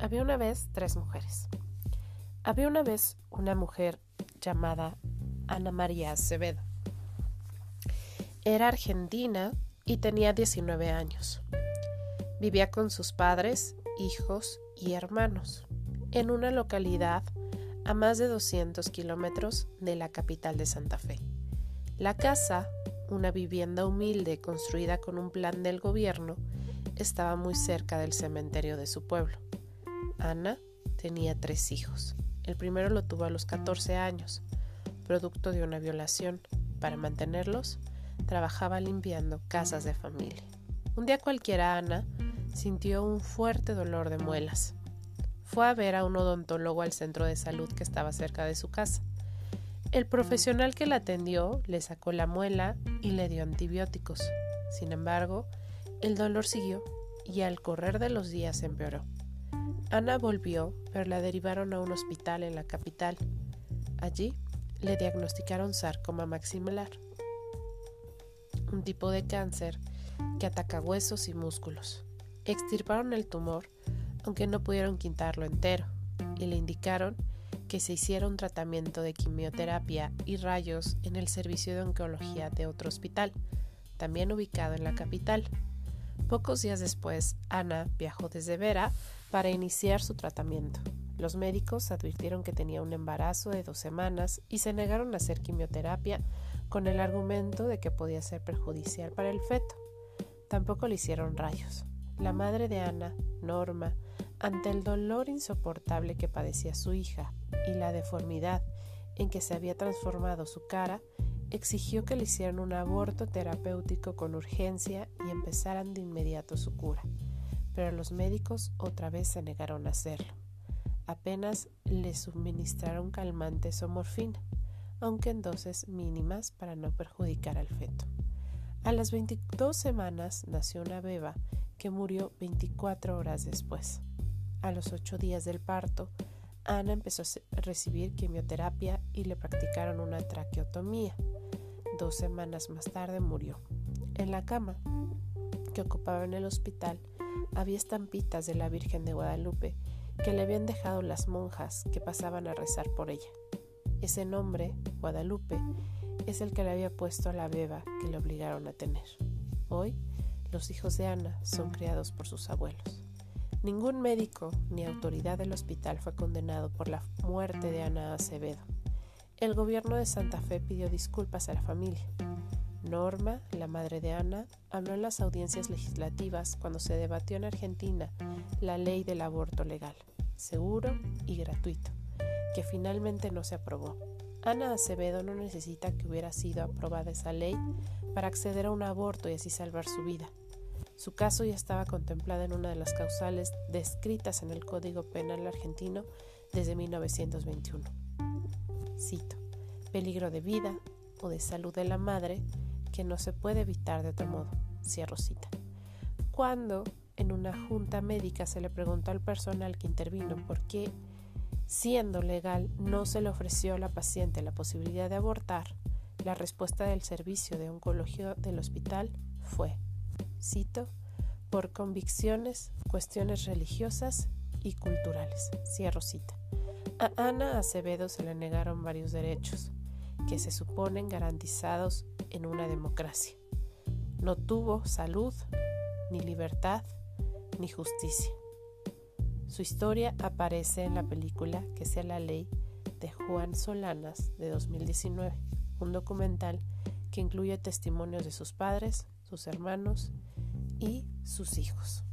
Había una vez tres mujeres. Había una vez una mujer llamada Ana María Acevedo. Era argentina y tenía 19 años. Vivía con sus padres, hijos y hermanos en una localidad a más de 200 kilómetros de la capital de Santa Fe. La casa, una vivienda humilde construida con un plan del gobierno, estaba muy cerca del cementerio de su pueblo. Ana tenía tres hijos. El primero lo tuvo a los 14 años, producto de una violación. Para mantenerlos, trabajaba limpiando casas de familia. Un día cualquiera Ana sintió un fuerte dolor de muelas. Fue a ver a un odontólogo al centro de salud que estaba cerca de su casa. El profesional que la atendió le sacó la muela y le dio antibióticos. Sin embargo, el dolor siguió y al correr de los días empeoró. Ana volvió, pero la derivaron a un hospital en la capital. Allí le diagnosticaron sarcoma maxilar, un tipo de cáncer que ataca huesos y músculos. Extirparon el tumor, aunque no pudieron quitarlo entero, y le indicaron que se hiciera un tratamiento de quimioterapia y rayos en el servicio de oncología de otro hospital, también ubicado en la capital. Pocos días después, Ana viajó desde Vera para iniciar su tratamiento. Los médicos advirtieron que tenía un embarazo de dos semanas y se negaron a hacer quimioterapia con el argumento de que podía ser perjudicial para el feto. Tampoco le hicieron rayos. La madre de Ana, Norma, ante el dolor insoportable que padecía su hija y la deformidad en que se había transformado su cara, exigió que le hicieran un aborto terapéutico con urgencia y empezaran de inmediato su cura, pero los médicos otra vez se negaron a hacerlo. Apenas le suministraron calmantes o morfina aunque en dosis mínimas para no perjudicar al feto. A las 22 semanas nació una beba que murió 24 horas después. A los 8 días del parto, Ana empezó a recibir quimioterapia y le practicaron una traqueotomía. Dos semanas más tarde murió. En la cama que ocupaba en el hospital había estampitas de la Virgen de Guadalupe que le habían dejado las monjas que pasaban a rezar por ella. Ese nombre, Guadalupe, es el que le había puesto a la beba que le obligaron a tener. Hoy, los hijos de Ana son criados por sus abuelos. Ningún médico ni autoridad del hospital fue condenado por la muerte de Ana Acevedo. El gobierno de Santa Fe pidió disculpas a la familia. Norma, la madre de Ana, habló en las audiencias legislativas cuando se debatió en Argentina la ley del aborto legal, seguro y gratuito que finalmente no se aprobó. Ana Acevedo no necesita que hubiera sido aprobada esa ley para acceder a un aborto y así salvar su vida. Su caso ya estaba contemplado en una de las causales descritas en el Código Penal argentino desde 1921. Cito, peligro de vida o de salud de la madre que no se puede evitar de otro modo. Cierro cita. Cuando en una junta médica se le preguntó al personal que intervino por qué Siendo legal, no se le ofreció a la paciente la posibilidad de abortar. La respuesta del servicio de oncología del hospital fue, cito, por convicciones, cuestiones religiosas y culturales. Cierro cita. A Ana Acevedo se le negaron varios derechos que se suponen garantizados en una democracia. No tuvo salud, ni libertad, ni justicia. Su historia aparece en la película Que sea la ley de Juan Solanas de 2019, un documental que incluye testimonios de sus padres, sus hermanos y sus hijos.